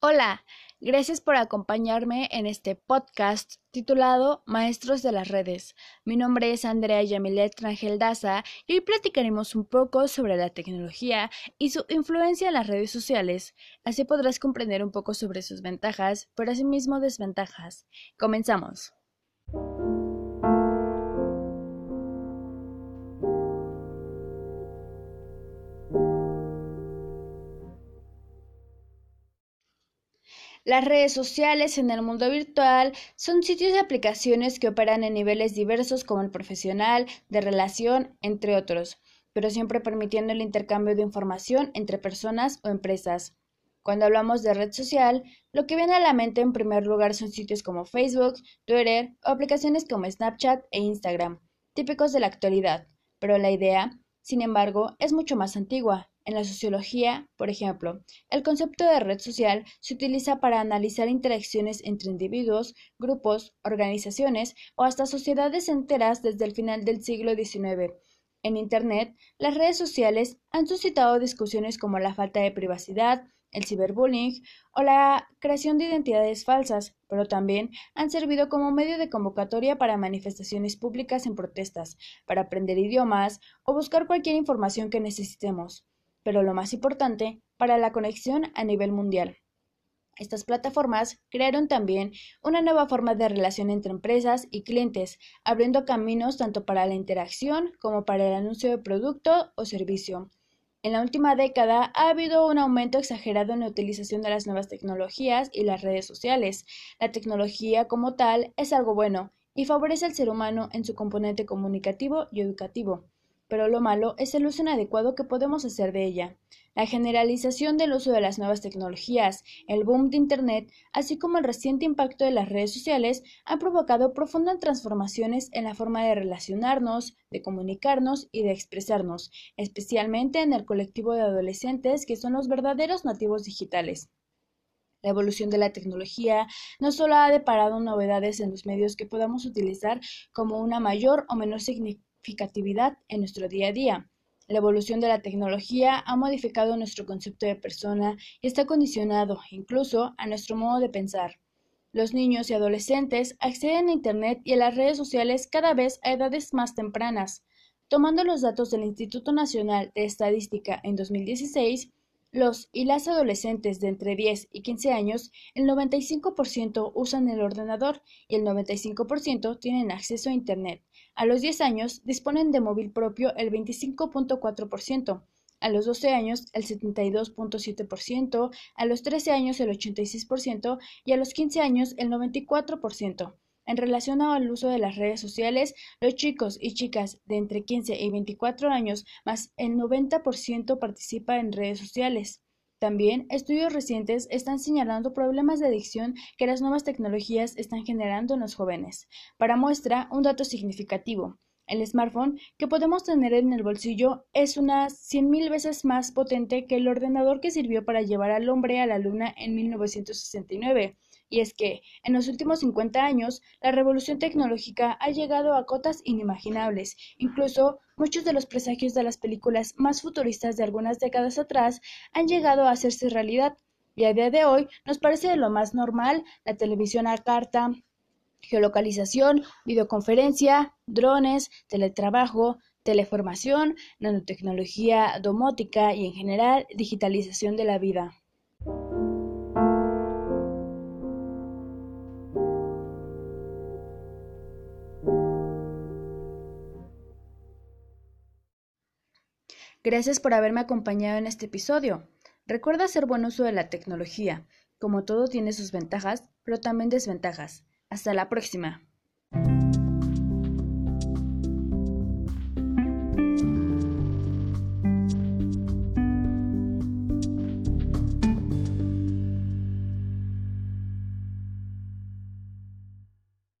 Hola, gracias por acompañarme en este podcast titulado Maestros de las Redes. Mi nombre es Andrea Yamilet Rangel Daza y hoy platicaremos un poco sobre la tecnología y su influencia en las redes sociales. Así podrás comprender un poco sobre sus ventajas, pero asimismo desventajas. Comenzamos. Las redes sociales en el mundo virtual son sitios y aplicaciones que operan en niveles diversos como el profesional, de relación, entre otros, pero siempre permitiendo el intercambio de información entre personas o empresas. Cuando hablamos de red social, lo que viene a la mente en primer lugar son sitios como Facebook, Twitter o aplicaciones como Snapchat e Instagram, típicos de la actualidad, pero la idea, sin embargo, es mucho más antigua en la sociología, por ejemplo, el concepto de red social se utiliza para analizar interacciones entre individuos, grupos, organizaciones o hasta sociedades enteras desde el final del siglo XIX. En Internet, las redes sociales han suscitado discusiones como la falta de privacidad, el ciberbullying o la creación de identidades falsas, pero también han servido como medio de convocatoria para manifestaciones públicas en protestas, para aprender idiomas o buscar cualquier información que necesitemos pero lo más importante, para la conexión a nivel mundial. Estas plataformas crearon también una nueva forma de relación entre empresas y clientes, abriendo caminos tanto para la interacción como para el anuncio de producto o servicio. En la última década ha habido un aumento exagerado en la utilización de las nuevas tecnologías y las redes sociales. La tecnología como tal es algo bueno y favorece al ser humano en su componente comunicativo y educativo pero lo malo es el uso inadecuado que podemos hacer de ella. La generalización del uso de las nuevas tecnologías, el boom de Internet, así como el reciente impacto de las redes sociales han provocado profundas transformaciones en la forma de relacionarnos, de comunicarnos y de expresarnos, especialmente en el colectivo de adolescentes que son los verdaderos nativos digitales. La evolución de la tecnología no solo ha deparado novedades en los medios que podamos utilizar como una mayor o menor significación en nuestro día a día. La evolución de la tecnología ha modificado nuestro concepto de persona y está condicionado incluso a nuestro modo de pensar. Los niños y adolescentes acceden a Internet y a las redes sociales cada vez a edades más tempranas. Tomando los datos del Instituto Nacional de Estadística en 2016, los y las adolescentes de entre 10 y 15 años, el 95% usan el ordenador y el 95% tienen acceso a Internet. A los 10 años disponen de móvil propio el 25.4%, a los 12 años el 72.7%, a los 13 años el 86% y a los 15 años el 94%. En relación al uso de las redes sociales, los chicos y chicas de entre 15 y 24 años más el 90% participa en redes sociales. También, estudios recientes están señalando problemas de adicción que las nuevas tecnologías están generando en los jóvenes. Para muestra, un dato significativo. El smartphone que podemos tener en el bolsillo es unas 100.000 veces más potente que el ordenador que sirvió para llevar al hombre a la luna en 1969 y es que, en los últimos 50 años, la revolución tecnológica ha llegado a cotas inimaginables. Incluso, muchos de los presagios de las películas más futuristas de algunas décadas atrás han llegado a hacerse realidad. Y a día de hoy nos parece de lo más normal la televisión a carta, geolocalización, videoconferencia, drones, teletrabajo, teleformación, nanotecnología domótica y en general digitalización de la vida. Gracias por haberme acompañado en este episodio. Recuerda hacer buen uso de la tecnología. Como todo tiene sus ventajas, pero también desventajas. Hasta la próxima.